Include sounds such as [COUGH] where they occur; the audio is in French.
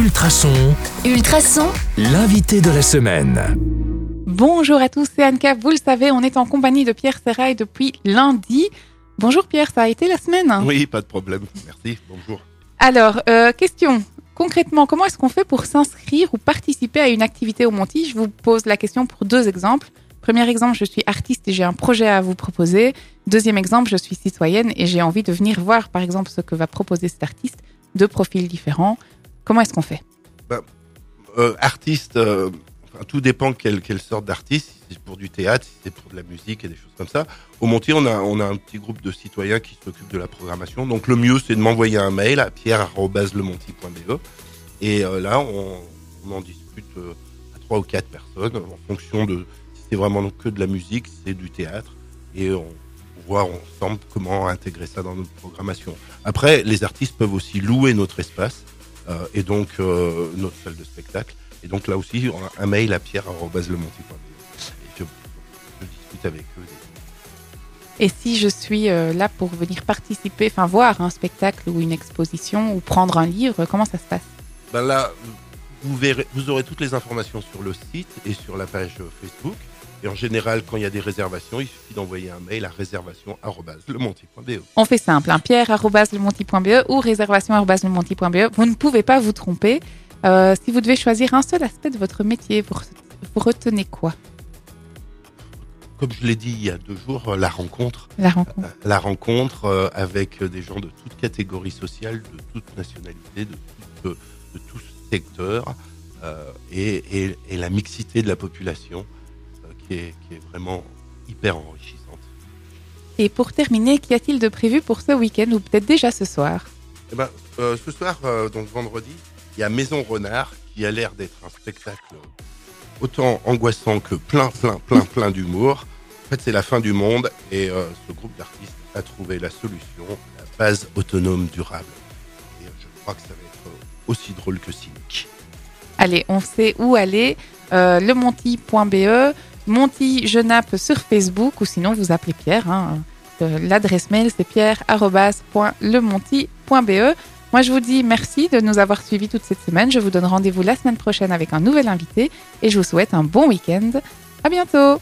Ultrason, Ultrason, l'invité de la semaine. Bonjour à tous, c'est Anka. Vous le savez, on est en compagnie de Pierre Serrail depuis lundi. Bonjour Pierre, ça a été la semaine Oui, pas de problème. Merci. Bonjour. Alors, euh, question. Concrètement, comment est-ce qu'on fait pour s'inscrire ou participer à une activité au Monty? Je vous pose la question pour deux exemples. Premier exemple, je suis artiste et j'ai un projet à vous proposer. Deuxième exemple, je suis citoyenne et j'ai envie de venir voir, par exemple, ce que va proposer cet artiste. Deux profils différents. Comment est-ce qu'on fait? Euh, artiste, euh, enfin, tout dépend quelle, quelle sorte d'artiste. Si c'est pour du théâtre, si c'est pour de la musique et des choses comme ça. Au Montier, on a, on a un petit groupe de citoyens qui s'occupent de la programmation. Donc le mieux, c'est de m'envoyer un mail à pierre.lemonti.be. Et euh, là, on, on en discute euh, à trois ou quatre personnes en fonction de si c'est vraiment que de la musique, si c'est du théâtre. Et on, voit ensemble comment intégrer ça dans notre programmation. Après, les artistes peuvent aussi louer notre espace euh, et donc euh, notre salle de spectacle. Et donc là aussi, on a un mail à pierre.lemonti.be. Et je, je discute avec eux. Et si je suis euh, là pour venir participer, enfin voir un spectacle ou une exposition ou prendre un livre, comment ça se passe? Ben là, vous, verrez, vous aurez toutes les informations sur le site et sur la page euh, Facebook. Et en général, quand il y a des réservations, il suffit d'envoyer un mail à réservation.lemonti.be. On fait simple, hein, pierre.lemonti.be ou réservation.lemonti.be. Vous ne pouvez pas vous tromper. Euh, si vous devez choisir un seul aspect de votre métier, vous, vous retenez quoi? Comme je l'ai dit il y a deux jours, euh, la rencontre. La rencontre. La rencontre euh, avec des gens de toute catégorie sociale, de toute nationalité, de tout, de secteur, euh, et, et- et la mixité de la population euh, qui, est, qui est vraiment hyper enrichissante. Et pour terminer, qu'y a-t-il de prévu pour ce week-end ou peut-être déjà ce soir? Eh ben, euh, ce soir, euh, donc vendredi, il y a Maison Renard qui a l'air d'être un spectacle autant angoissant que plein, plein, plein, [LAUGHS] plein d'humour. En fait, c'est la fin du monde et euh, ce groupe d'artistes a trouvé la solution, la base autonome durable. Et euh, je crois que ça va être aussi drôle que cynique. Allez, on sait où aller. Euh, lemonti.be, Monty Genappe sur Facebook ou sinon vous appelez Pierre. hein. Euh, L'adresse mail c'est pierre.lemonti.be. Moi je vous dis merci de nous avoir suivis toute cette semaine. Je vous donne rendez-vous la semaine prochaine avec un nouvel invité et je vous souhaite un bon week-end. À bientôt!